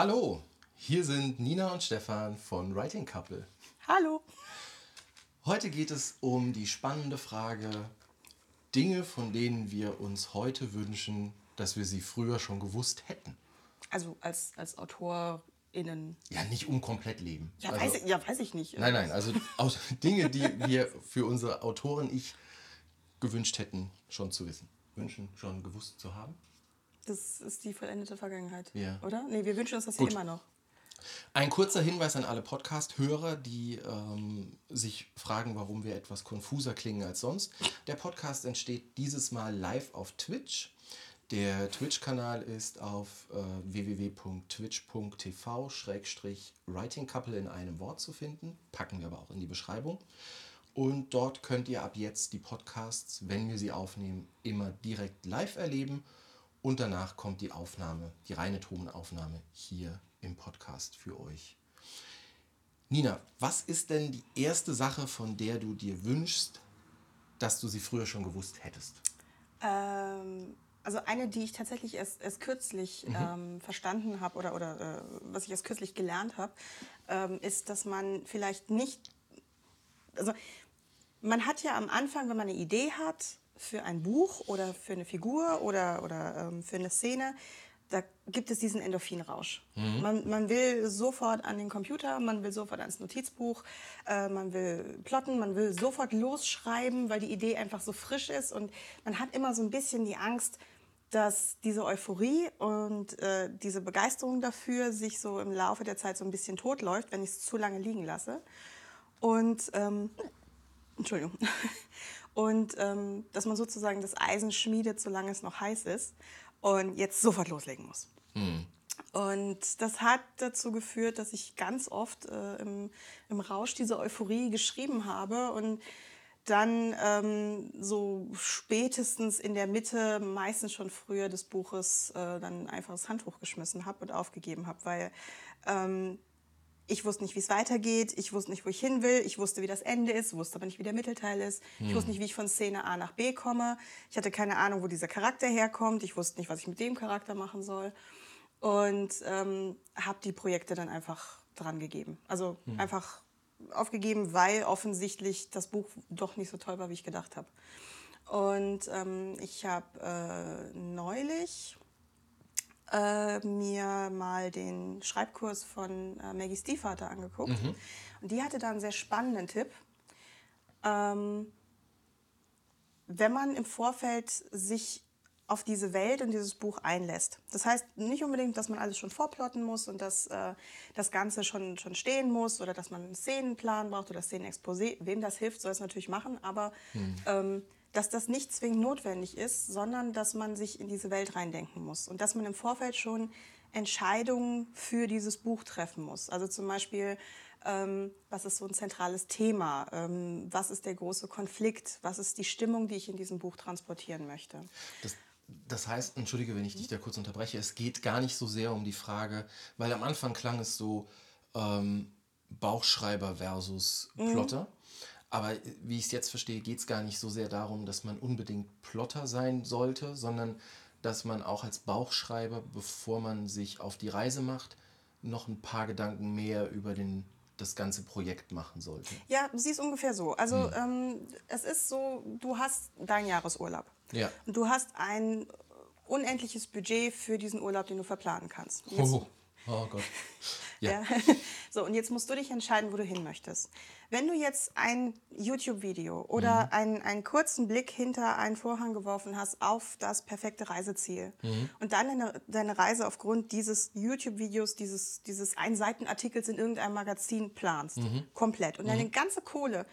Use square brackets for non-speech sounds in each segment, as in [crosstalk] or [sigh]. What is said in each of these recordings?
Hallo, hier sind Nina und Stefan von Writing Couple. Hallo. Heute geht es um die spannende Frage, Dinge, von denen wir uns heute wünschen, dass wir sie früher schon gewusst hätten. Also als, als AutorInnen. Ja, nicht um komplett leben. Ja, also, weiß, ich, ja weiß ich nicht. Nein, nein, also [laughs] Dinge, die wir für unsere Autoren ich gewünscht hätten, schon zu wissen. Wünschen, schon gewusst zu haben. Das ist die vollendete Vergangenheit. Ja. Oder? Nee, wir wünschen uns das Gut. hier immer noch. Ein kurzer Hinweis an alle Podcast-Hörer, die ähm, sich fragen, warum wir etwas konfuser klingen als sonst. Der Podcast entsteht dieses Mal live auf Twitch. Der Twitch-Kanal ist auf äh, www.twitch.tv-writingcouple in einem Wort zu finden. Packen wir aber auch in die Beschreibung. Und dort könnt ihr ab jetzt die Podcasts, wenn wir sie aufnehmen, immer direkt live erleben. Und danach kommt die Aufnahme, die reine Tonaufnahme hier im Podcast für euch. Nina, was ist denn die erste Sache, von der du dir wünschst, dass du sie früher schon gewusst hättest? Ähm, also eine, die ich tatsächlich erst, erst kürzlich Mhm. ähm, verstanden habe oder, oder äh, was ich erst kürzlich gelernt habe, ähm, ist, dass man vielleicht nicht, also man hat ja am Anfang, wenn man eine Idee hat für ein Buch oder für eine Figur oder, oder ähm, für eine Szene, da gibt es diesen Endorphinrausch. Man, man will sofort an den Computer, man will sofort ans Notizbuch, äh, man will plotten, man will sofort losschreiben, weil die Idee einfach so frisch ist und man hat immer so ein bisschen die Angst, dass diese Euphorie und äh, diese Begeisterung dafür sich so im Laufe der Zeit so ein bisschen totläuft, wenn ich es zu lange liegen lasse. Und ähm, Entschuldigung. [laughs] Und ähm, dass man sozusagen das Eisen schmiedet, solange es noch heiß ist und jetzt sofort loslegen muss. Und das hat dazu geführt, dass ich ganz oft äh, im, im Rausch dieser Euphorie geschrieben habe und dann ähm, so spätestens in der Mitte, meistens schon früher des Buches, äh, dann einfach das Handtuch geschmissen habe und aufgegeben habe, weil ähm, ich wusste nicht, wie es weitergeht, ich wusste nicht, wo ich hin will, ich wusste, wie das Ende ist, wusste aber nicht, wie der Mittelteil ist, ich wusste nicht, wie ich von Szene A nach B komme, ich hatte keine Ahnung, wo dieser Charakter herkommt, ich wusste nicht, was ich mit dem Charakter machen soll. Und ähm, habe die Projekte dann einfach dran gegeben. Also einfach aufgegeben, weil offensichtlich das Buch doch nicht so toll war, wie ich gedacht habe. Und ähm, ich habe äh, neulich äh, mir mal den Schreibkurs von äh, Maggie Stiefvater angeguckt. Und die hatte da einen sehr spannenden Tipp. Ähm, wenn man im Vorfeld sich auf diese Welt und dieses Buch einlässt. Das heißt nicht unbedingt, dass man alles schon vorplotten muss und dass äh, das Ganze schon, schon stehen muss oder dass man einen Szenenplan braucht oder Szenenexposé. Wem das hilft, soll es natürlich machen, aber ähm, dass das nicht zwingend notwendig ist, sondern dass man sich in diese Welt reindenken muss und dass man im Vorfeld schon Entscheidungen für dieses Buch treffen muss. Also zum Beispiel, ähm, was ist so ein zentrales Thema? Ähm, was ist der große Konflikt? Was ist die Stimmung, die ich in diesem Buch transportieren möchte? Das, das heißt, entschuldige, wenn ich dich da kurz unterbreche, es geht gar nicht so sehr um die Frage, weil am Anfang klang es so ähm, Bauchschreiber versus Plotter. Aber äh, wie ich es jetzt verstehe, geht es gar nicht so sehr darum, dass man unbedingt Plotter sein sollte, sondern dass man auch als Bauchschreiber, bevor man sich auf die Reise macht, noch ein paar Gedanken mehr über den, das ganze Projekt machen sollte. Ja, sie ist ungefähr so. Also ähm, es ist so, du hast deinen Jahresurlaub. Ja. Und du hast ein unendliches Budget für diesen Urlaub, den du verplanen kannst. Jetzt, Oh, oh Gott. [laughs] Ja. ja. So, und jetzt musst du dich entscheiden, wo du hin möchtest. Wenn du jetzt ein YouTube-Video oder Mhm. einen, einen kurzen Blick hinter einen Vorhang geworfen hast auf das perfekte Reiseziel Mhm. und dann deine, deine Reise aufgrund dieses YouTube-Videos, dieses, dieses Einseitenartikels in irgendeinem Magazin planst, Mhm. komplett, und deine ganze Kohle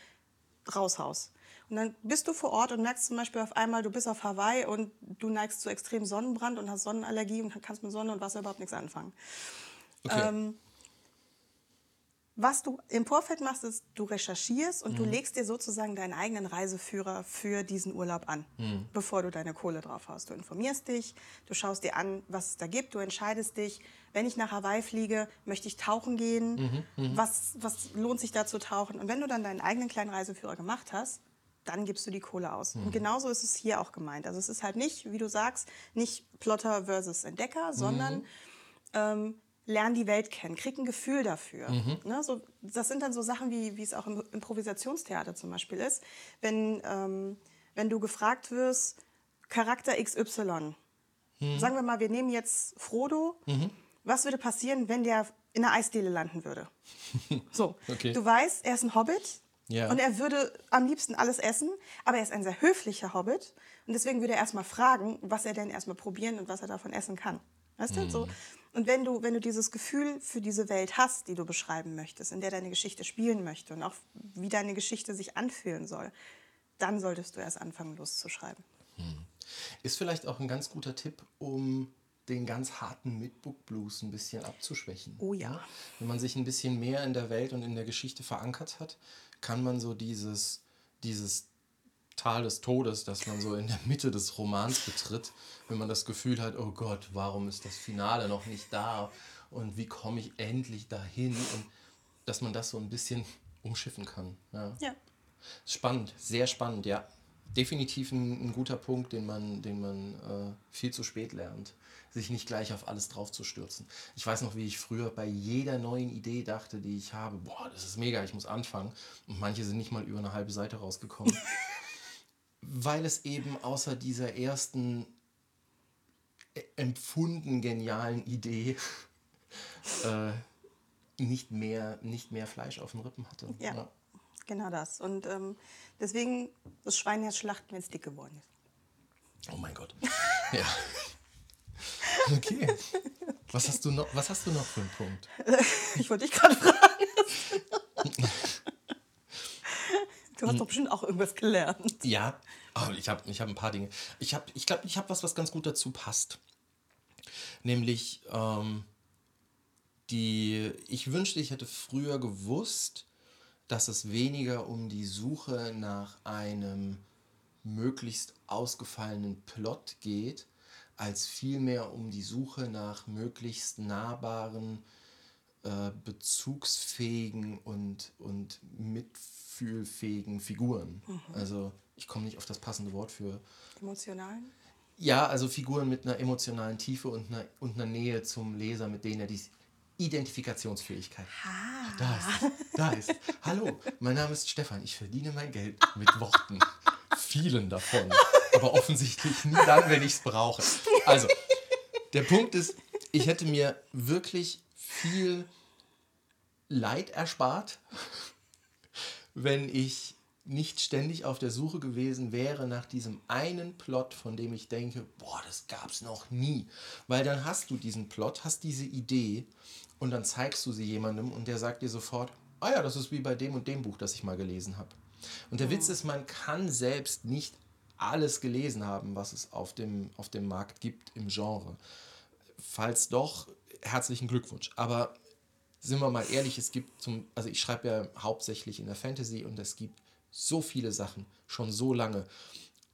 raushaust. Und dann bist du vor Ort und merkst zum Beispiel auf einmal, du bist auf Hawaii und du neigst zu extremem Sonnenbrand und hast Sonnenallergie und kannst mit Sonne und Wasser überhaupt nichts anfangen. Okay. Ähm, was du im Vorfeld machst, ist, du recherchierst und du legst dir sozusagen deinen eigenen Reiseführer für diesen Urlaub an, bevor du deine Kohle drauf hast. Du informierst dich, du schaust dir an, was es da gibt, du entscheidest dich, wenn ich nach Hawaii fliege, möchte ich tauchen gehen, was, was lohnt sich da zu tauchen? Und wenn du dann deinen eigenen kleinen Reiseführer gemacht hast, dann gibst du die Kohle aus. Und genauso ist es hier auch gemeint. Also es ist halt nicht, wie du sagst, nicht Plotter versus Entdecker, sondern ähm, lern die Welt kennen, krieg ein Gefühl dafür. Ne? So, das sind dann so Sachen, wie, wie es auch im Improvisationstheater zum Beispiel ist. Wenn, ähm, wenn du gefragt wirst, Charakter XY, sagen wir mal, wir nehmen jetzt Frodo, was würde passieren, wenn der in der Eisdiele landen würde? [laughs] So, Okay. du weißt, er ist ein Hobbit Ja. und er würde am liebsten alles essen, aber er ist ein sehr höflicher Hobbit und deswegen würde er erstmal fragen, was er denn erstmal probieren und was er davon essen kann. Weißt du, so. Und wenn du, wenn du dieses Gefühl für diese Welt hast, die du beschreiben möchtest, in der deine Geschichte spielen möchte und auch wie deine Geschichte sich anfühlen soll, dann solltest du erst anfangen loszuschreiben. Ist vielleicht auch ein ganz guter Tipp, um den ganz harten Midbook Blues ein bisschen abzuschwächen. Oh ja. Wenn man sich ein bisschen mehr in der Welt und in der Geschichte verankert hat, kann man so dieses, dieses Tal des Todes, das man so in der Mitte des Romans betritt, wenn man das Gefühl hat, oh Gott, warum ist das Finale noch nicht da und wie komme ich endlich dahin und dass man das so ein bisschen umschiffen kann. Ja. Ja. Spannend, sehr spannend, ja. Definitiv ein, ein guter Punkt, den man, den man äh, viel zu spät lernt, sich nicht gleich auf alles drauf zu stürzen. Ich weiß noch, wie ich früher bei jeder neuen Idee dachte, die ich habe, boah, das ist mega, ich muss anfangen. Und manche sind nicht mal über eine halbe Seite rausgekommen. [laughs] weil es eben außer dieser ersten äh, empfunden genialen Idee [laughs] äh, nicht, mehr, nicht mehr Fleisch auf den Rippen hatte. Ja, genau das. Und ähm, deswegen das Schwein erst schlachten, wenn es dick geworden ist. Oh mein Gott. [laughs] Ja. Okay. Was hast du noch, was hast du noch für einen Punkt? [laughs] Ich wollte dich gerade fragen. Du hast doch bestimmt auch irgendwas gelernt. Ja, oh, ich habe ich hab ein paar Dinge. Ich glaube, ich, glaub, ich habe was, was ganz gut dazu passt. Nämlich, ähm, die, ich wünschte, ich hätte früher gewusst, dass es weniger um die Suche nach einem möglichst ausgefallenen Plot geht, als vielmehr um die Suche nach möglichst nahbaren, äh, bezugsfähigen und, und mitfühlfähigen Figuren. Also ich komme nicht auf das passende Wort für. Emotionalen? Ja, also Figuren mit einer emotionalen Tiefe und einer, und einer Nähe zum Leser, mit denen er die Identifikationsfähigkeit. Ah. Da ist, da ist. [laughs] Hallo, mein Name ist Stefan. Ich verdiene mein Geld mit Worten. Vielen davon. Aber offensichtlich nie dann, wenn ich es brauche. Also, der Punkt ist, ich hätte mir wirklich viel Leid erspart, wenn ich nicht ständig auf der Suche gewesen wäre nach diesem einen Plot, von dem ich denke, boah, das gab's noch nie. Weil dann hast du diesen Plot, hast diese Idee und dann zeigst du sie jemandem und der sagt dir sofort, ah ja, das ist wie bei dem und dem Buch, das ich mal gelesen habe. Und der Witz ist, man kann selbst nicht alles gelesen haben, was es auf dem, auf dem Markt gibt im Genre. Falls doch, herzlichen Glückwunsch. Aber sind wir mal ehrlich, es gibt zum, also ich schreibe ja hauptsächlich in der Fantasy und es gibt so viele Sachen, schon so lange.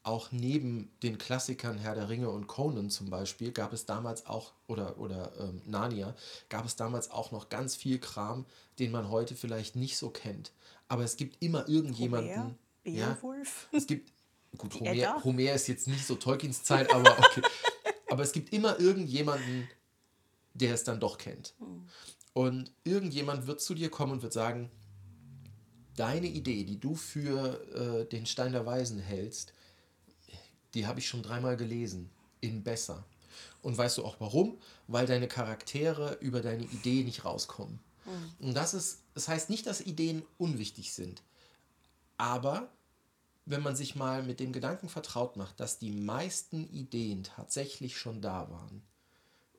Auch neben den Klassikern Herr der Ringe und Conan zum Beispiel gab es damals auch, oder, oder ähm, Narnia, gab es damals auch noch ganz viel Kram, den man heute vielleicht nicht so kennt. Aber es gibt immer irgendjemanden. Ja, Beowulf. es gibt, gut. Homer, Homer ist jetzt nicht so Tolkiens Zeit, aber okay. [laughs] aber es gibt immer irgendjemanden, der es dann doch kennt. Und irgendjemand wird zu dir kommen und wird sagen, deine Idee, die du für äh, den Stein der Weisen hältst, die habe ich schon dreimal gelesen, in besser. Und weißt du auch warum? Weil deine Charaktere über deine Idee nicht rauskommen. Und das ist, das heißt nicht, dass Ideen unwichtig sind. Aber wenn man sich mal mit dem Gedanken vertraut macht, dass die meisten Ideen tatsächlich schon da waren,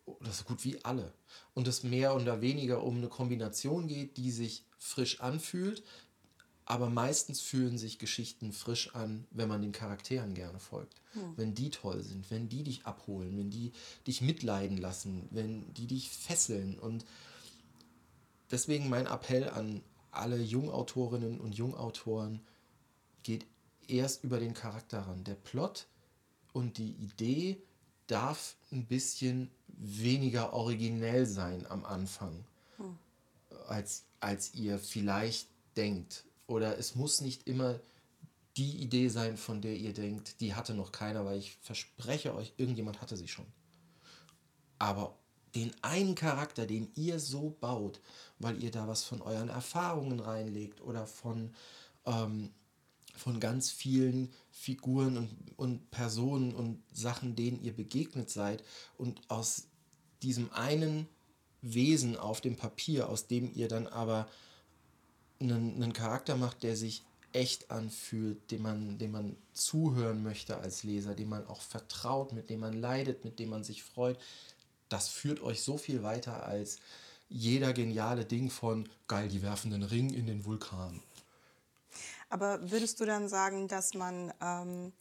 oder so gut wie alle, und es mehr oder weniger um eine Kombination geht, die sich frisch anfühlt, aber meistens fühlen sich Geschichten frisch an, wenn man den Charakteren gerne folgt. Wenn die toll sind, wenn die dich abholen, wenn die dich mitleiden lassen, wenn die dich fesseln. Und deswegen mein Appell an alle Jungautorinnen und Jungautoren, geht erst über den Charakter ran. Der Plot und die Idee darf ein bisschen weniger originell sein am Anfang, als, als ihr vielleicht denkt. Oder es muss nicht immer die Idee sein, von der ihr denkt, die hatte noch keiner, weil ich verspreche euch, irgendjemand hatte sie schon. Aber den einen Charakter, den ihr so baut, weil ihr da was von euren Erfahrungen reinlegt oder von, ähm, von ganz vielen Figuren und, und Personen und Sachen, denen ihr begegnet seid und aus diesem einen Wesen auf dem Papier, aus dem ihr dann aber einen, einen Charakter macht, der sich echt anfühlt, dem man, dem man zuhören möchte als Leser, dem man auch vertraut, mit dem man leidet, mit dem man sich freut, das führt euch so viel weiter als jeder geniale Ding von geil, die werfen den Ring in den Vulkan. Aber würdest du dann sagen, dass man, ähm,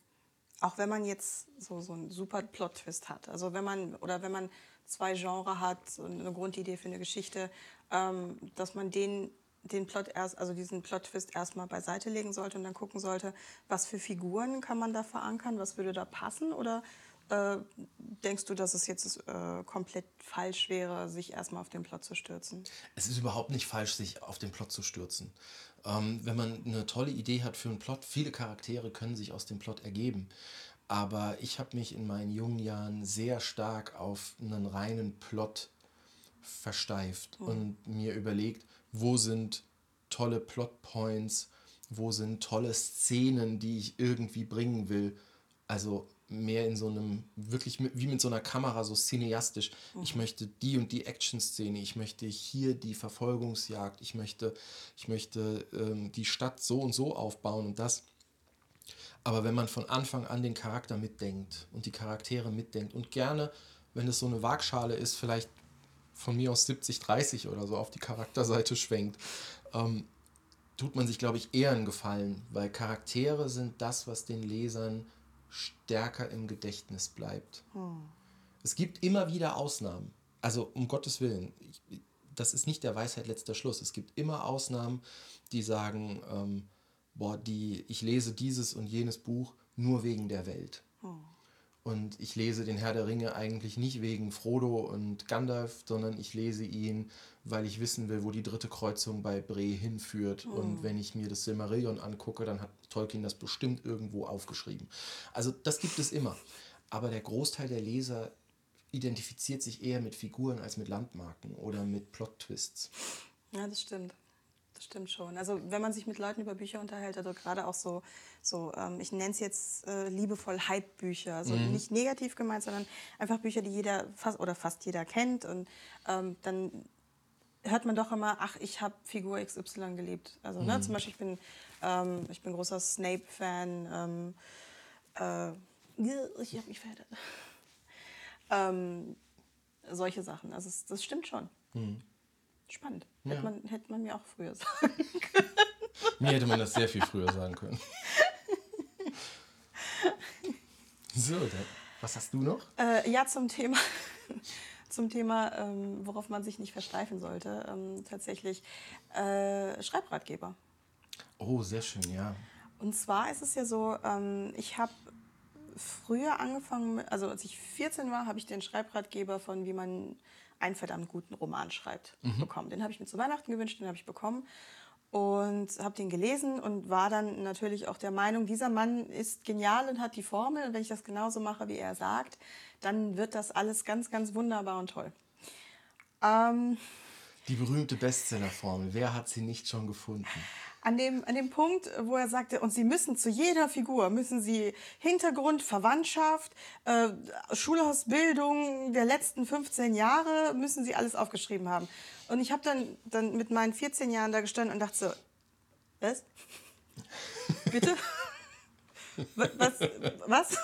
auch wenn man jetzt so, so einen super Plot-Twist hat, also wenn man, oder wenn man zwei Genres hat, so eine Grundidee für eine Geschichte, ähm, dass man den, den Plot erst, also diesen Plot-Twist erstmal beiseite legen sollte und dann gucken sollte, was für Figuren kann man da verankern, was würde da passen? Oder äh, denkst du, dass es jetzt äh, komplett falsch wäre, sich erstmal auf den Plot zu stürzen? Es ist überhaupt nicht falsch, sich auf den Plot zu stürzen. Ähm, wenn man eine tolle Idee hat für einen Plot, viele Charaktere können sich aus dem Plot ergeben. Aber ich habe mich in meinen jungen Jahren sehr stark auf einen reinen Plot versteift mhm. und mir überlegt, wo sind tolle Plotpoints, wo sind tolle Szenen, die ich irgendwie bringen will. Also mehr in so einem, wirklich mit, wie mit so einer Kamera, so cineastisch. Mhm. Ich möchte die und die Action-Szene, ich möchte hier die Verfolgungsjagd, ich möchte, ich möchte ähm, die Stadt so und so aufbauen und das. Aber wenn man von Anfang an den Charakter mitdenkt und die Charaktere mitdenkt und gerne, wenn es so eine Waagschale ist, vielleicht von mir aus 70, 30 oder so auf die Charakterseite schwenkt, ähm, tut man sich, glaube ich, eher einen Gefallen, weil Charaktere sind das, was den Lesern stärker im Gedächtnis bleibt. Hm. Es gibt immer wieder Ausnahmen. Also um Gottes Willen, ich, das ist nicht der Weisheit letzter Schluss. Es gibt immer Ausnahmen, die sagen, ähm, boah, die, ich lese dieses und jenes Buch nur wegen der Welt. Hm. Und ich lese den Herr der Ringe eigentlich nicht wegen Frodo und Gandalf, sondern ich lese ihn, weil ich wissen will, wo die dritte Kreuzung bei Bre hinführt. Mhm. Und wenn ich mir das Silmarillion angucke, dann hat Tolkien das bestimmt irgendwo aufgeschrieben. Also das gibt es immer. Aber der Großteil der Leser identifiziert sich eher mit Figuren als mit Landmarken oder mit Plot-Twists. Ja, das stimmt das stimmt schon. Also wenn man sich mit Leuten über Bücher unterhält, also gerade auch so, so ähm, ich nenne es jetzt äh, liebevoll Hype-Bücher. Also mhm. nicht negativ gemeint, sondern einfach Bücher, die jeder fast oder fast jeder kennt. Und ähm, dann hört man doch immer, ach, ich habe Figur XY gelebt. Also ne, mhm. zum Beispiel, ich bin, ähm, ich bin großer Snape-Fan. Ähm, äh, ich habe mich verheddert. [laughs] ähm, solche Sachen. Also das stimmt schon. Mhm. Spannend. Ja. Hätte, man, hätte man mir auch früher sagen können. [laughs] Mir hätte man das sehr viel früher sagen können. [laughs] So, dann, was hast du noch? Äh, ja, zum Thema, [laughs] zum Thema ähm, worauf man sich nicht versteifen sollte. Ähm, tatsächlich äh, Schreibratgeber. Oh, sehr schön, ja. Und zwar ist es ja so, ähm, ich habe früher angefangen, also als ich 14 war, habe ich den Schreibratgeber von wie man einen verdammt guten Roman schreibt, mhm. bekommen. Den habe ich mir zu Weihnachten gewünscht, den habe ich bekommen und habe den gelesen und war dann natürlich auch der Meinung, dieser Mann ist genial und hat die Formel. Und wenn ich das genauso mache, wie er sagt, dann wird das alles ganz, ganz wunderbar und toll. Ähm, die berühmte Bestsellerformel, wer hat sie nicht schon gefunden? an dem, an dem Punkt, wo er sagte, und Sie müssen zu jeder Figur, müssen Sie Hintergrund, Verwandtschaft, äh, Schulausbildung der letzten 15 Jahre, müssen Sie alles aufgeschrieben haben. Und ich habe dann, dann mit meinen 14 Jahren da gestanden und dachte so, was? [laughs] Bitte? was? Was?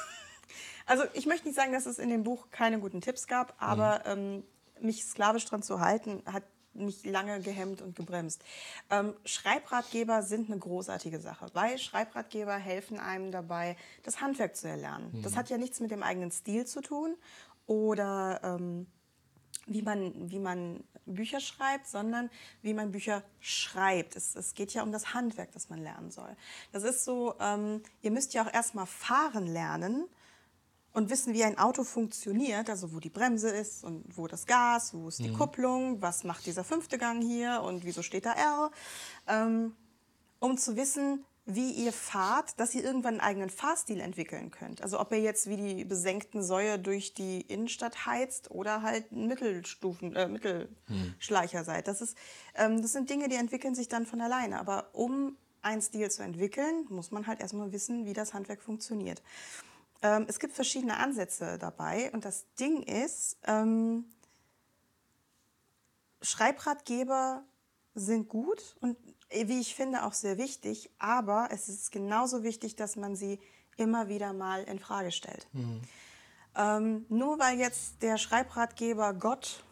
Also ich möchte nicht sagen, dass es in dem Buch keine guten Tipps gab, aber mhm. ähm, mich sklavisch dran zu halten, hat mich lange gehemmt und gebremst. Ähm, Schreibratgeber sind eine großartige Sache, weil Schreibratgeber helfen einem dabei, das Handwerk zu erlernen. Mhm. Das hat ja nichts mit dem eigenen Stil zu tun oder ähm, wie, man, wie man Bücher schreibt, sondern wie man Bücher schreibt. Es, es geht ja um das Handwerk, das man lernen soll. Das ist so, ähm, ihr müsst ja auch erstmal fahren lernen und wissen, wie ein Auto funktioniert, also wo die Bremse ist und wo das Gas, wo ist die mhm. Kupplung, was macht dieser fünfte Gang hier und wieso steht da R, ähm, um zu wissen, wie ihr fahrt, dass ihr irgendwann einen eigenen Fahrstil entwickeln könnt. Also ob ihr jetzt wie die besenkten Säue durch die Innenstadt heizt oder halt Mittelstufen, äh, Mittelschleicher seid. Das, ist, ähm, das sind Dinge, die entwickeln sich dann von alleine. Aber um einen Stil zu entwickeln, muss man halt erstmal wissen, wie das Handwerk funktioniert. Ähm, es gibt verschiedene Ansätze dabei und das Ding ist, ähm, Schreibratgeber sind gut und äh, wie ich finde auch sehr wichtig, aber es ist genauso wichtig, dass man sie immer wieder mal in Frage stellt. Mhm. Ähm, nur weil jetzt der Schreibratgeber Gott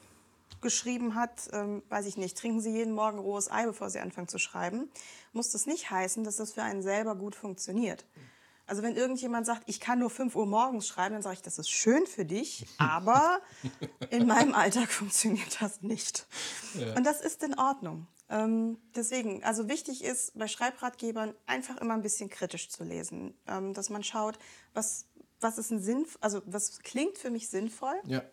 geschrieben hat, ähm, weiß ich nicht, trinken Sie jeden Morgen rohes Ei, bevor Sie anfangen zu schreiben, muss das nicht heißen, dass das für einen selber gut funktioniert. Also wenn irgendjemand sagt, ich kann nur 5 Uhr morgens schreiben, dann sage ich, das ist schön für dich, aber in [laughs] meinem Alltag funktioniert das nicht. Ja. Und das ist in Ordnung. Ähm, deswegen, also wichtig ist bei Schreibratgebern einfach immer ein bisschen kritisch zu lesen, ähm, dass man schaut, was, was ist ein Sinn, also was klingt für mich sinnvoll. Ja.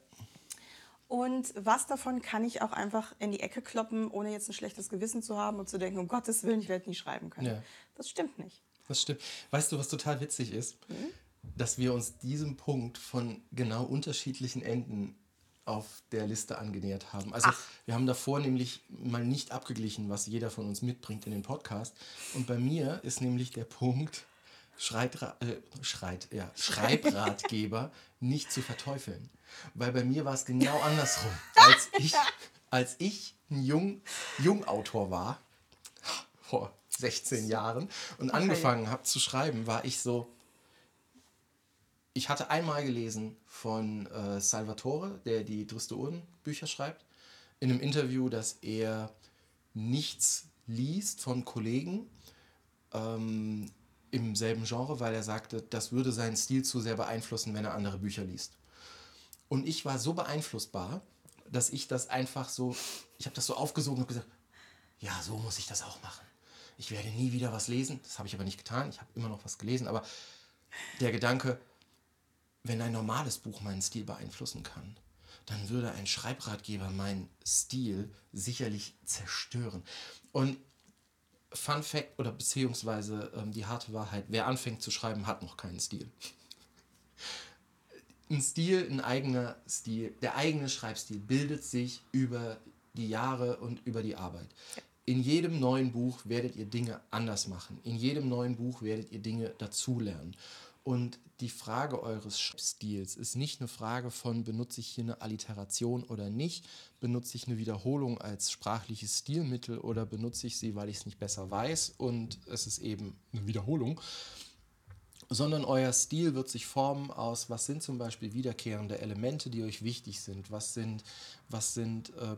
Und was davon kann ich auch einfach in die Ecke kloppen, ohne jetzt ein schlechtes Gewissen zu haben und zu denken, um Gottes Willen, ich werde nie schreiben können. Ja. Das stimmt nicht. Das stimmt. Weißt du, was total witzig ist? Mhm. Dass wir uns diesem Punkt von genau unterschiedlichen Enden auf der Liste angenähert haben. Also Ach. wir haben davor nämlich mal nicht abgeglichen, was jeder von uns mitbringt in den Podcast. Und bei mir ist nämlich der Punkt, Schreitra äh, Schreit, ja, [laughs] Schreibratgeber nicht zu verteufeln. Weil bei mir war es genau [laughs] andersrum. [laughs] Als ich, als ich ein Jung, Jungautor war, vor 16 Jahren, und okay. angefangen habe zu schreiben, war ich so, ich hatte einmal gelesen von äh, Salvatore, der die Dristoren-Bücher schreibt, in einem Interview, dass er nichts liest von Kollegen ähm, im selben Genre, weil er sagte, das würde seinen Stil zu sehr beeinflussen, wenn er andere Bücher liest. Und ich war so beeinflussbar, dass ich das einfach so, ich habe das so aufgesogen und gesagt, ja, so muss ich das auch machen. Ich werde nie wieder was lesen. Das habe ich aber nicht getan. Ich habe immer noch was gelesen. Aber der Gedanke, wenn ein normales Buch meinen Stil beeinflussen kann, dann würde ein Schreibratgeber meinen Stil sicherlich zerstören. Und Fun Fact oder beziehungsweise ähm, die harte Wahrheit, wer anfängt zu schreiben, hat noch keinen Stil. Ein Stil, ein eigener Stil, der eigene Schreibstil bildet sich über die Jahre und über die Arbeit. In jedem neuen Buch werdet ihr Dinge anders machen. In jedem neuen Buch werdet ihr Dinge dazulernen. Und die Frage eures Stils ist nicht eine Frage von, benutze ich hier eine Alliteration oder nicht, benutze ich eine Wiederholung als sprachliches Stilmittel oder benutze ich sie, weil ich es nicht besser weiß und es ist eben eine Wiederholung, sondern euer Stil wird sich formen aus, was sind zum Beispiel wiederkehrende Elemente, die euch wichtig sind, was sind, was sind äh,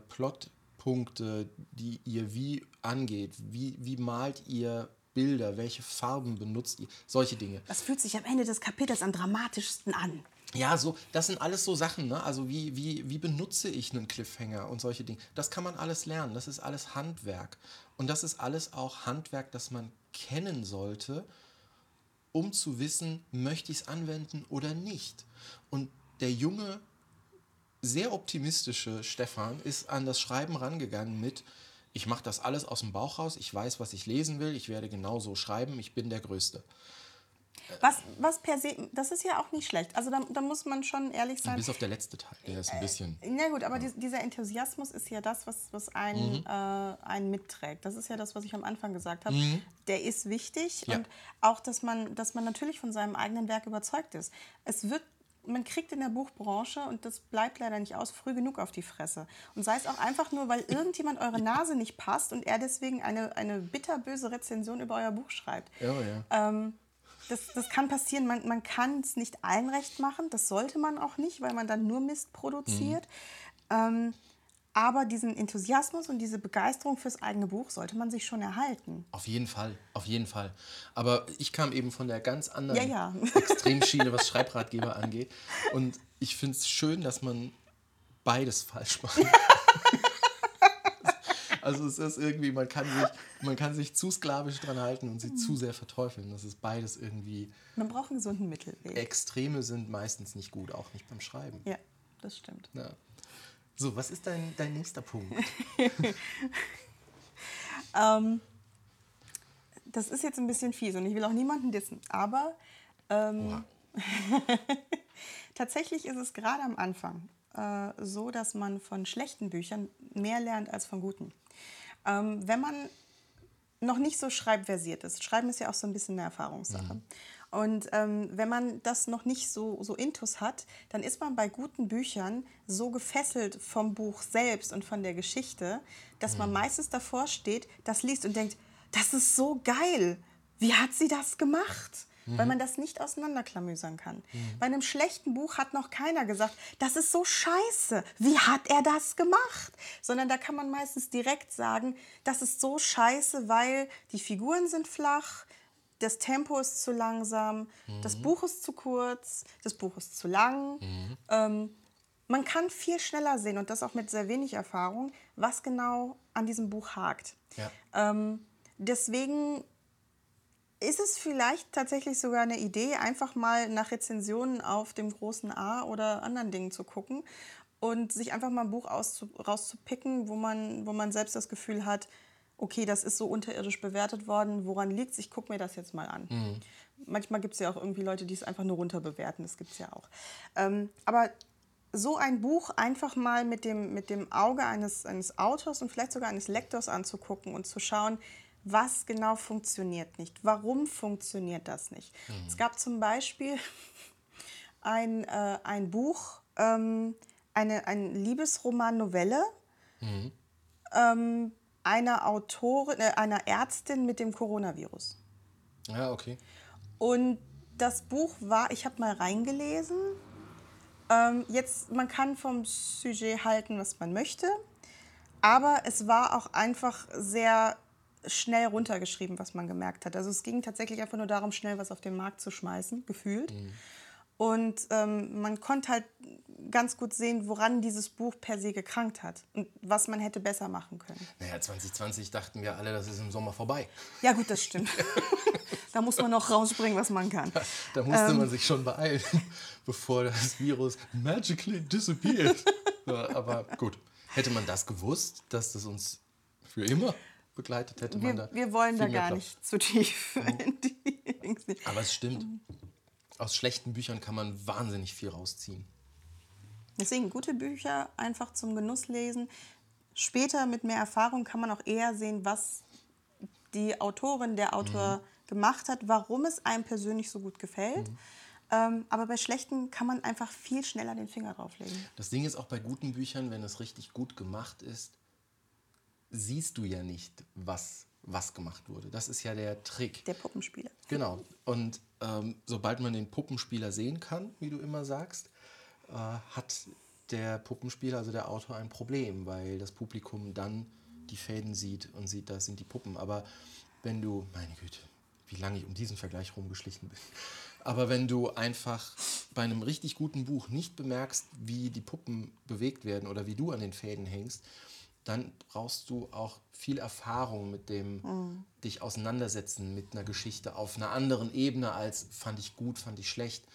Plotpunkte, die ihr wie angeht, wie, wie malt ihr Bilder, welche Farben benutzt ihr, solche Dinge. Das fühlt sich am Ende des Kapitels am dramatischsten an. Ja, so, das sind alles so Sachen, ne? Also wie, wie, wie benutze ich einen Cliffhanger und solche Dinge. Das kann man alles lernen. Das ist alles Handwerk. Und das ist alles auch Handwerk, das man kennen sollte, um zu wissen, möchte ich es anwenden oder nicht. Und der junge, sehr optimistische Stefan ist an das Schreiben rangegangen mit, ich mache das alles aus dem Bauch raus, ich weiß, was ich lesen will, ich werde genau so schreiben, ich bin der Größte. Was, was per se, das ist ja auch nicht schlecht. Also da, da muss man schon ehrlich sein. Bis auf der letzte Teil, der ist ein bisschen. Äh, na gut, aber ja. dieser Enthusiasmus ist ja das, was, was einen, mhm. äh, einen mitträgt. Das ist ja das, was ich am Anfang gesagt habe. Mhm. Der ist wichtig ja. und auch, dass man, dass man natürlich von seinem eigenen Werk überzeugt ist. Es wird man kriegt in der Buchbranche, und das bleibt leider nicht aus, früh genug auf die Fresse. Und sei es auch einfach nur, weil irgendjemand eure Nase nicht passt und er deswegen eine, eine bitterböse Rezension über euer Buch schreibt. Oh, ja. Ähm, das, das kann passieren. Man, man kann es nicht allen recht machen. Das sollte man auch nicht, weil man dann nur Mist produziert. Mhm. Ähm, aber diesen Enthusiasmus und diese Begeisterung fürs eigene Buch sollte man sich schon erhalten. Auf jeden Fall, auf jeden Fall. Aber ich kam eben von der ganz anderen ja, ja. [laughs] Extremschiene, was Schreibratgeber angeht. Und ich finde es schön, dass man beides falsch macht. [laughs] also es ist irgendwie, man kann sich, man kann sich zu sklavisch dran halten und sie mhm. zu sehr verteufeln. Das ist beides irgendwie. Man braucht einen gesunden Mittelweg. Extreme sind meistens nicht gut, auch nicht beim Schreiben. Ja, das stimmt. Ja. So, was ist dein, dein nächster Punkt? [laughs] ähm, das ist jetzt ein bisschen fies und ich will auch niemanden dissen, aber ähm, [laughs] tatsächlich ist es gerade am Anfang äh, so, dass man von schlechten Büchern mehr lernt als von guten. Ähm, wenn man noch nicht so schreibversiert ist, Schreiben ist ja auch so ein bisschen eine Erfahrungssache. Mhm. Und ähm, wenn man das noch nicht so, so intus hat, dann ist man bei guten Büchern so gefesselt vom Buch selbst und von der Geschichte, dass mhm. man meistens davor steht, das liest und denkt, das ist so geil. Wie hat sie das gemacht? Mhm. Weil man das nicht auseinanderklamüsern kann. Mhm. Bei einem schlechten Buch hat noch keiner gesagt, das ist so scheiße. Wie hat er das gemacht? Sondern da kann man meistens direkt sagen, das ist so scheiße, weil die Figuren sind flach, das Tempo ist zu langsam, mhm. das Buch ist zu kurz, das Buch ist zu lang. Mhm. Ähm, man kann viel schneller sehen und das auch mit sehr wenig Erfahrung, was genau an diesem Buch hakt. Ja. Ähm, deswegen ist es vielleicht tatsächlich sogar eine Idee, einfach mal nach Rezensionen auf dem großen A oder anderen Dingen zu gucken und sich einfach mal ein Buch rauszupicken, wo man, wo man selbst das Gefühl hat, okay, das ist so unterirdisch bewertet worden, woran liegt es? Ich gucke mir das jetzt mal an. Mhm. Manchmal gibt es ja auch irgendwie Leute, die es einfach nur runterbewerten, das gibt es ja auch. Ähm, aber so ein Buch einfach mal mit dem, mit dem Auge eines, eines Autors und vielleicht sogar eines Lektors anzugucken und zu schauen, was genau funktioniert nicht, warum funktioniert das nicht. Mhm. Es gab zum Beispiel [laughs] ein, äh, ein Buch, ähm, eine, ein Liebesroman-Novelle. Mhm. Ähm, einer Autorin, äh, einer Ärztin mit dem Coronavirus. Ja, okay. Und das Buch war, ich habe mal reingelesen. Ähm, jetzt, man kann vom Sujet halten, was man möchte, aber es war auch einfach sehr schnell runtergeschrieben, was man gemerkt hat. Also es ging tatsächlich einfach nur darum, schnell was auf den Markt zu schmeißen, gefühlt. Mhm. Und ähm, man konnte halt ganz gut sehen, woran dieses Buch per se gekrankt hat und was man hätte besser machen können. Naja, 2020 dachten wir alle, das ist im Sommer vorbei. Ja gut, das stimmt. [laughs] da muss man noch rausspringen, was man kann. Da musste ähm, man sich schon beeilen, [laughs] bevor das Virus magically disappeared. [laughs] aber gut, hätte man das gewusst, dass das uns für immer begleitet hätte, wir, man da Wir wollen da gar nicht zu tief mhm. in die Aber es stimmt aus schlechten Büchern kann man wahnsinnig viel rausziehen. Deswegen gute Bücher einfach zum Genuss lesen. Später mit mehr Erfahrung kann man auch eher sehen, was die Autorin, der Autor mhm. gemacht hat, warum es einem persönlich so gut gefällt. Mhm. Ähm, aber bei schlechten kann man einfach viel schneller den Finger drauflegen. Das Ding ist auch bei guten Büchern, wenn es richtig gut gemacht ist, siehst du ja nicht, was was gemacht wurde. Das ist ja der Trick. Der Puppenspieler. Genau. Und ähm, sobald man den Puppenspieler sehen kann, wie du immer sagst, äh, hat der Puppenspieler, also der Autor, ein Problem, weil das Publikum dann die Fäden sieht und sieht, da sind die Puppen. Aber wenn du, meine Güte, wie lange ich um diesen Vergleich rumgeschlichen bin. Aber wenn du einfach bei einem richtig guten Buch nicht bemerkst, wie die Puppen bewegt werden oder wie du an den Fäden hängst, dann brauchst du auch viel Erfahrung mit dem mhm. dich auseinandersetzen mit einer Geschichte auf einer anderen Ebene als fand ich gut, fand ich schlecht.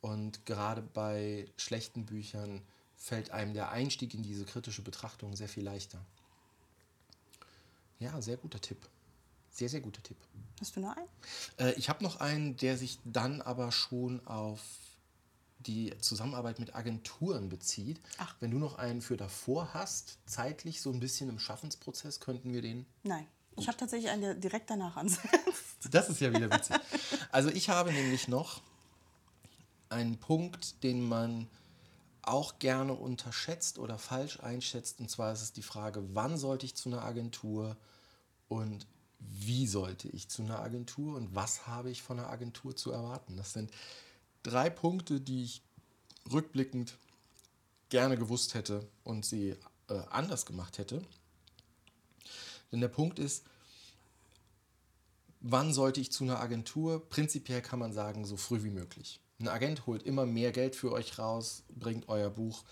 Und gerade bei schlechten Büchern fällt einem der Einstieg in diese kritische Betrachtung sehr viel leichter. Ja, sehr guter Tipp. Sehr, sehr guter Tipp. Hast du noch einen? Äh, ich habe noch einen, der sich dann aber schon auf die Zusammenarbeit mit Agenturen bezieht. Ach. Wenn du noch einen für davor hast, zeitlich so ein bisschen im Schaffensprozess, könnten wir den. Nein. Gut. Ich habe tatsächlich einen, der direkt danach ansetzt. Das ist ja wieder witzig. Also ich habe nämlich noch einen Punkt, den man auch gerne unterschätzt oder falsch einschätzt. Und zwar ist es die Frage, wann sollte ich zu einer Agentur und wie sollte ich zu einer Agentur und was habe ich von einer Agentur zu erwarten. Das sind drei Punkte, die ich rückblickend gerne gewusst hätte und sie äh, anders gemacht hätte. Denn der Punkt ist, wann sollte ich zu einer Agentur? Prinzipiell kann man sagen, so früh wie möglich. Ein Agent holt immer mehr Geld für euch raus, bringt euer Buch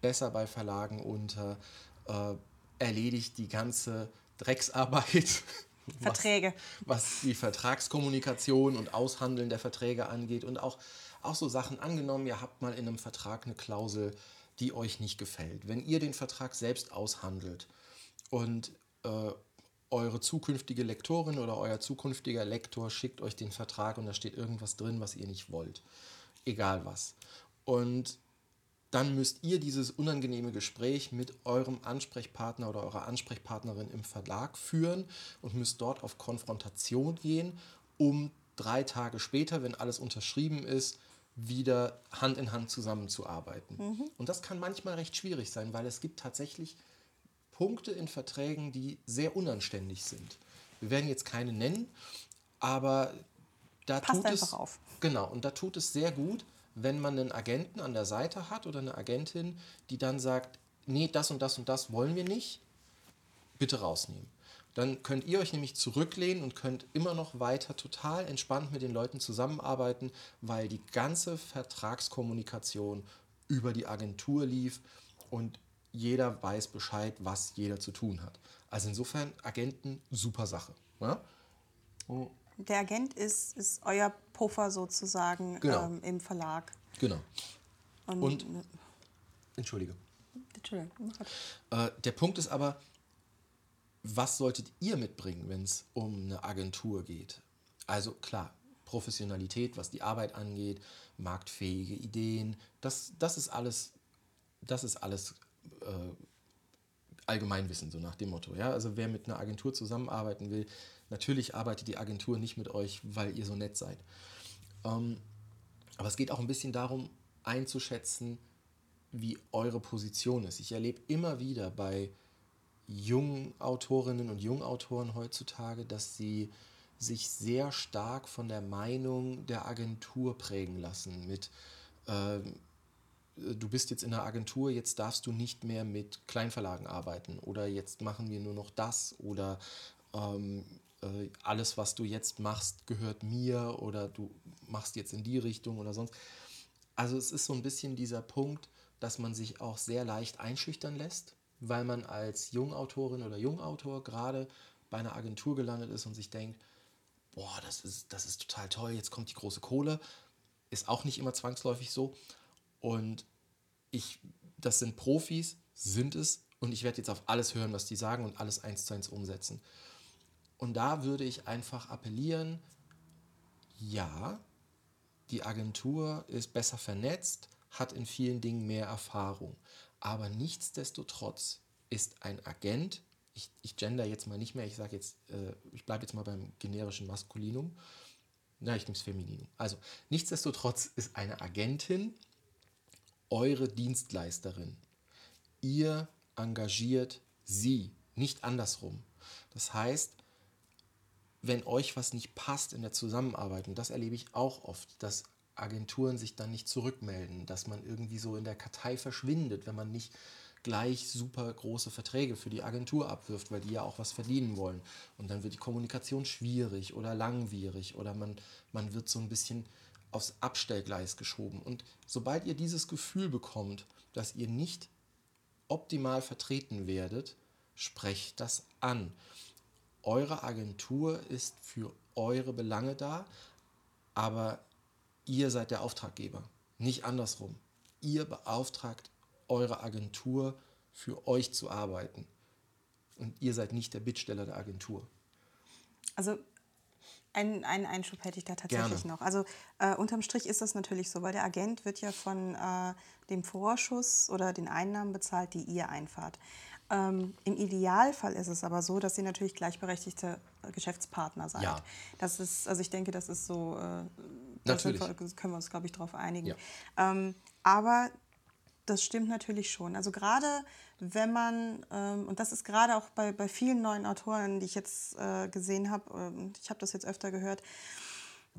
besser bei Verlagen unter, äh, erledigt die ganze Drecksarbeit. [laughs] Verträge. Was, was die Vertragskommunikation und Aushandeln der Verträge angeht und auch auch so Sachen angenommen, ihr habt mal in einem Vertrag eine Klausel, die euch nicht gefällt. Wenn ihr den Vertrag selbst aushandelt und äh, eure zukünftige Lektorin oder euer zukünftiger Lektor schickt euch den Vertrag und da steht irgendwas drin, was ihr nicht wollt. Egal was. Und dann müsst ihr dieses unangenehme Gespräch mit eurem Ansprechpartner oder eurer Ansprechpartnerin im Verlag führen und müsst dort auf Konfrontation gehen, um drei Tage später, wenn alles unterschrieben ist, wieder Hand in Hand zusammenzuarbeiten. Mhm. Und das kann manchmal recht schwierig sein, weil es gibt tatsächlich Punkte in Verträgen, die sehr unanständig sind. Wir werden jetzt keine nennen, aber da Passt tut einfach es auf. genau und da tut es sehr gut, wenn man einen Agenten an der Seite hat oder eine Agentin, die dann sagt, nee, das und das und das wollen wir nicht, bitte rausnehmen. Dann könnt ihr euch nämlich zurücklehnen und könnt immer noch weiter total entspannt mit den Leuten zusammenarbeiten, weil die ganze Vertragskommunikation über die Agentur lief und jeder weiß Bescheid, was jeder zu tun hat. Also insofern Agenten super Sache. Ne? Der Agent ist, ist euer Puffer sozusagen Genau. ähm, im Verlag. Genau. Und, Und- Entschuldige. Entschuldigung. Äh, der Punkt ist aber, was solltet ihr mitbringen, wenn es um eine Agentur geht? Also klar, Professionalität, was die Arbeit angeht, marktfähige Ideen, das, das ist alles, das ist alles äh, Allgemeinwissen, so nach dem Motto. Ja? Also wer mit einer Agentur zusammenarbeiten will, natürlich arbeitet die Agentur nicht mit euch, weil ihr so nett seid. Ähm, aber es geht auch ein bisschen darum, einzuschätzen, wie eure Position ist. Ich erlebe immer wieder bei jungen Autorinnen und Jungautoren heutzutage, dass sie sich sehr stark von der Meinung der Agentur prägen lassen. Mit ähm, du bist jetzt in der Agentur, jetzt darfst du nicht mehr mit Kleinverlagen arbeiten oder jetzt machen wir nur noch das oder ähm, äh, alles, was du jetzt machst, gehört mir oder du machst jetzt in die Richtung oder sonst. Also es ist so ein bisschen dieser Punkt, dass man sich auch sehr leicht einschüchtern lässt, weil man als Jungautorin oder Jungautor gerade bei einer Agentur gelandet ist und sich denkt, boah, das ist, das ist total toll, jetzt kommt die große Kohle. Ist auch nicht immer zwangsläufig so. Und ich, das sind Profis, sind es, und ich werde jetzt auf alles hören, was die sagen und alles eins zu eins umsetzen. Und da würde ich einfach appellieren, ja, die Agentur ist besser vernetzt, hat in vielen Dingen mehr Erfahrung. Aber nichtsdestotrotz ist ein Agent, ich, ich gender jetzt mal nicht mehr, ich sage jetzt, äh, ich bleibe jetzt mal beim generischen Maskulinum. Na, ich nehme es Femininum. Also, nichtsdestotrotz ist eine Agentin eure Dienstleisterin. Ihr engagiert sie, nicht andersrum. Das heißt, wenn euch was nicht passt in der Zusammenarbeit, und das erlebe ich auch oft, dass Agenturen sich dann nicht zurückmelden, dass man irgendwie so in der Kartei verschwindet, wenn man nicht gleich super große Verträge für die Agentur abwirft, weil die ja auch was verdienen wollen. Und dann wird die Kommunikation schwierig oder langwierig oder man, man wird so ein bisschen aufs Abstellgleis geschoben. Und sobald ihr dieses Gefühl bekommt, dass ihr nicht optimal vertreten werdet, sprecht das an. Eure Agentur ist für eure Belange da, aber ihr seid der Auftraggeber, nicht andersrum. Ihr beauftragt eure Agentur für euch zu arbeiten und ihr seid nicht der Bittsteller der Agentur. Also einen, einen Einschub hätte ich da tatsächlich Gerne. noch. Also äh, unterm Strich ist das natürlich so, weil der Agent wird ja von äh, dem Vorschuss oder den Einnahmen bezahlt, die ihr einfahrt. Ähm, Im Idealfall ist es aber so, dass ihr natürlich gleichberechtigte Geschäftspartner seid. Ja. Das ist, also ich denke, das ist so, äh, da Natürlich. wir, können wir uns, glaube ich, darauf einigen. Ja. Ähm, aber das stimmt natürlich schon. Also gerade wenn man, ähm, und das ist gerade auch bei, bei vielen neuen Autoren, die ich jetzt äh, gesehen habe, ähm, ich habe das jetzt öfter gehört,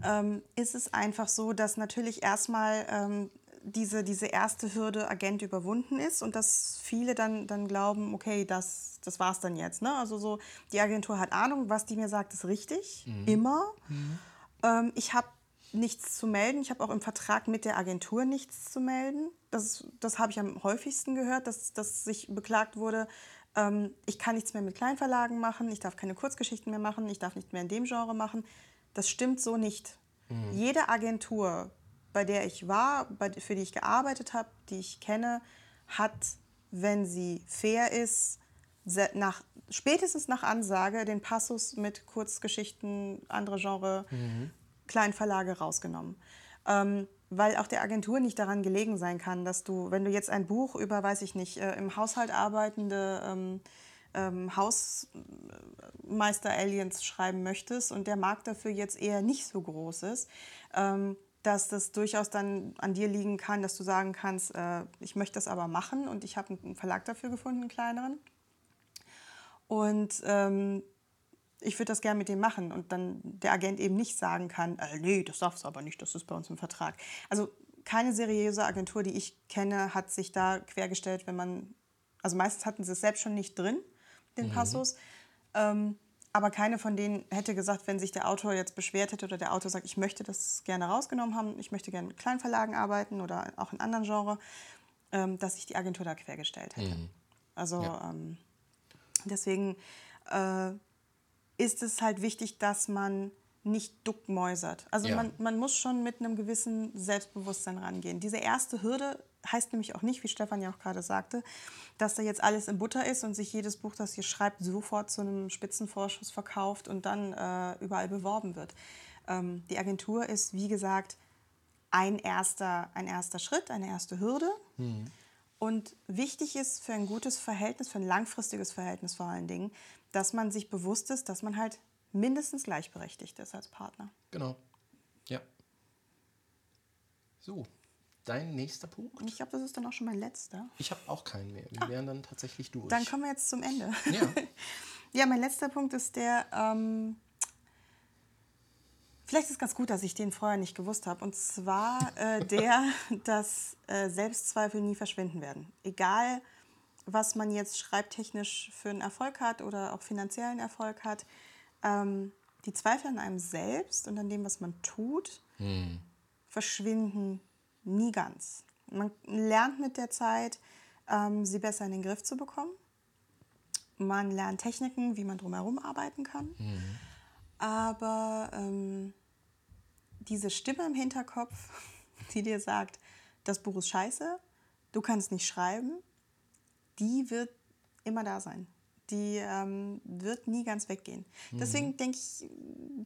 ähm, ist es einfach so, dass natürlich erstmal ähm, diese, diese erste Hürde Agent überwunden ist und dass viele dann, dann glauben, okay, das, das war's dann jetzt. Ne? Also so, die Agentur hat Ahnung, was die mir sagt, ist richtig, immer. Ähm, ich habe nichts zu melden. Ich habe auch im Vertrag mit der Agentur nichts zu melden. Das, das habe ich am häufigsten gehört, dass, dass sich beklagt wurde, ähm, ich kann nichts mehr mit Kleinverlagen machen, ich darf keine Kurzgeschichten mehr machen, ich darf nicht mehr in dem Genre machen. Das stimmt so nicht. Jede Agentur, bei der ich war, bei, für die ich gearbeitet habe, die ich kenne, hat, wenn sie fair ist, nach spätestens nach Ansage den Passus mit Kurzgeschichten, andere Genre, Mhm. Kleinverlage rausgenommen. Ähm, weil auch der Agentur nicht daran gelegen sein kann, dass du, wenn du jetzt ein Buch über, weiß ich nicht, äh, im Haushalt arbeitende ähm, ähm, Hausmeister-Aliens schreiben möchtest und der Markt dafür jetzt eher nicht so groß ist, ähm, dass das durchaus dann an dir liegen kann, dass du sagen kannst, äh, ich möchte das aber machen und ich habe einen Verlag dafür gefunden, einen kleineren. Und ähm, ich würde das gerne mit dem machen und dann der Agent eben nicht sagen kann, äh, nee, das darfst du aber nicht, das ist bei uns im Vertrag. Also keine seriöse Agentur, die ich kenne, hat sich da quergestellt, wenn man, also meistens hatten sie es selbst schon nicht drin, den Passus. Ähm, aber keine von denen hätte gesagt, wenn sich der Autor jetzt beschwert hätte oder der Autor sagt, ich möchte das gerne rausgenommen haben, ich möchte gerne mit Kleinverlagen arbeiten oder auch in anderen Genres, ähm, dass sich die Agentur da quergestellt hätte. Also Ja. ähm, deswegen äh, ist es halt wichtig, dass man nicht duckmäusert. Also Ja. man, man muss schon mit einem gewissen Selbstbewusstsein rangehen. Diese erste Hürde heißt nämlich auch nicht, wie Stefan ja auch gerade sagte, dass da jetzt alles in Butter ist und sich jedes Buch, das ihr schreibt, sofort zu einem Spitzenvorschuss verkauft und dann äh, überall beworben wird. Ähm, die Agentur ist, wie gesagt, ein erster, ein erster Schritt, eine erste Hürde. Und wichtig ist für ein gutes Verhältnis, für ein langfristiges Verhältnis vor allen Dingen, dass man sich bewusst ist, dass man halt mindestens gleichberechtigt ist als Partner. Genau. Ja. So, dein nächster Punkt? Und ich glaube, das ist dann auch schon mein letzter. Ich habe auch keinen mehr. Wir wären dann tatsächlich durch. Dann kommen wir jetzt zum Ende. Ja. [laughs] Ja, mein letzter Punkt ist der, ähm, vielleicht ist es ganz gut, dass ich den vorher nicht gewusst habe. Und zwar äh, der, [laughs] dass äh, Selbstzweifel nie verschwinden werden. Egal, was man jetzt schreibtechnisch für einen Erfolg hat oder auch finanziellen Erfolg hat. Ähm, die Zweifel an einem selbst und an dem, was man tut, verschwinden nie ganz. Man lernt mit der Zeit, ähm, sie besser in den Griff zu bekommen. Man lernt Techniken, wie man drumherum arbeiten kann. Aber ähm, diese Stimme im Hinterkopf, [laughs] die dir sagt, das Buch ist scheiße, du kannst nicht schreiben, die wird immer da sein. Die ähm, wird nie ganz weggehen. Deswegen denke ich,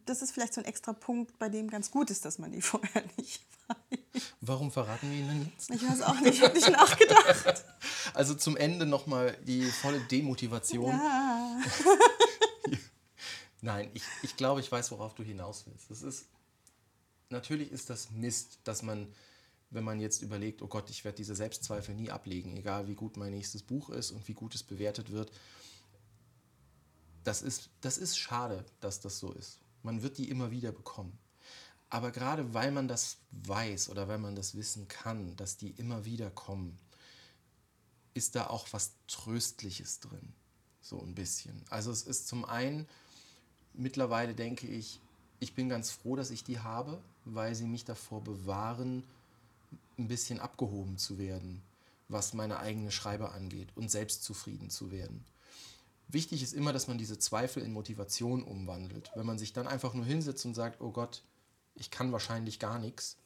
das ist vielleicht so ein extra Punkt, bei dem ganz gut ist, dass man die [laughs] vorher nicht weiß. Warum verraten wir ihn denn jetzt? Ich weiß auch nicht, habe ich nachgedacht. [laughs] Also zum Ende nochmal die volle Demotivation. Ja. [laughs] Nein, ich, ich glaube, ich weiß, worauf du hinaus willst. Das ist, natürlich ist das Mist, dass man, wenn man jetzt überlegt, oh Gott, ich werde diese Selbstzweifel nie ablegen, egal wie gut mein nächstes Buch ist und wie gut es bewertet wird. Das ist, das ist schade, dass das so ist. Man wird die immer wieder bekommen. Aber gerade weil man das weiß oder weil man das wissen kann, dass die immer wieder kommen, ist da auch was Tröstliches drin. So ein bisschen. Also es ist zum einen, mittlerweile denke ich, ich bin ganz froh, dass ich die habe, weil sie mich davor bewahren, ein bisschen abgehoben zu werden, was meine eigene Schreibe angeht und selbstzufrieden zu werden. Wichtig ist immer, dass man diese Zweifel in Motivation umwandelt. Wenn man sich dann einfach nur hinsetzt und sagt, oh Gott, ich kann wahrscheinlich gar nichts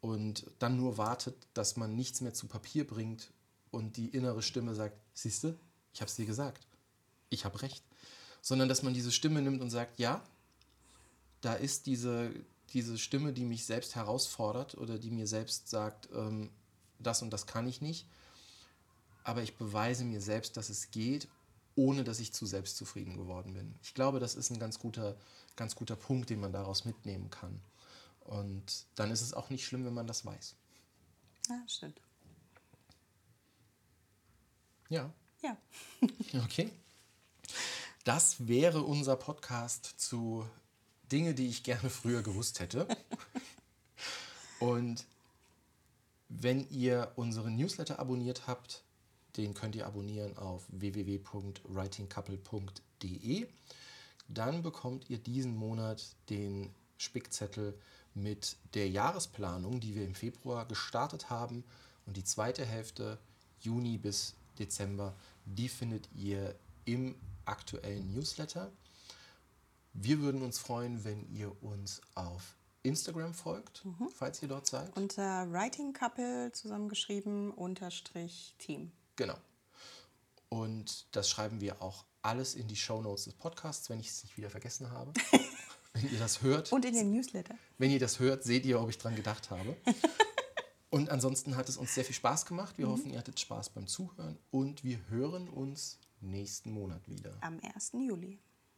und dann nur wartet, dass man nichts mehr zu Papier bringt und die innere Stimme sagt, siehste, ich habe es dir gesagt, ich habe recht. Sondern dass man diese Stimme nimmt und sagt, ja, da ist diese, diese Stimme, die mich selbst herausfordert oder die mir selbst sagt, ähm, das und das kann ich nicht. Aber ich beweise mir selbst, dass es geht, ohne dass ich zu selbstzufrieden geworden bin. Ich glaube, das ist ein ganz guter, ganz guter Punkt, den man daraus mitnehmen kann. Und dann ist es auch nicht schlimm, wenn man das weiß. ja, stimmt. Ja, Ja. [laughs] okay. Das wäre unser Podcast zu Dinge, die ich gerne früher gewusst hätte. Und wenn ihr unseren Newsletter abonniert habt, den könnt ihr abonnieren auf www.writingcouple.de. Dann bekommt ihr diesen Monat den Spickzettel mit der Jahresplanung, die wir im Februar gestartet haben. Und die zweite Hälfte, Juni bis Dezember, die findet ihr im aktuellen Newsletter. Wir würden uns freuen, wenn ihr uns auf Instagram folgt, falls ihr dort seid. Unter Writing Couple zusammengeschrieben unterstrich Team. Genau. Und das schreiben wir auch alles in die Shownotes des Podcasts, wenn ich es nicht wieder vergessen habe. [laughs] wenn ihr das hört. Und in den Newsletter. Wenn ihr das hört, seht ihr, ob ich dran gedacht habe. [laughs] Und ansonsten hat es uns sehr viel Spaß gemacht. Wir hoffen, ihr hattet Spaß beim Zuhören und wir hören uns nächsten Monat wieder. Am 1. Juli.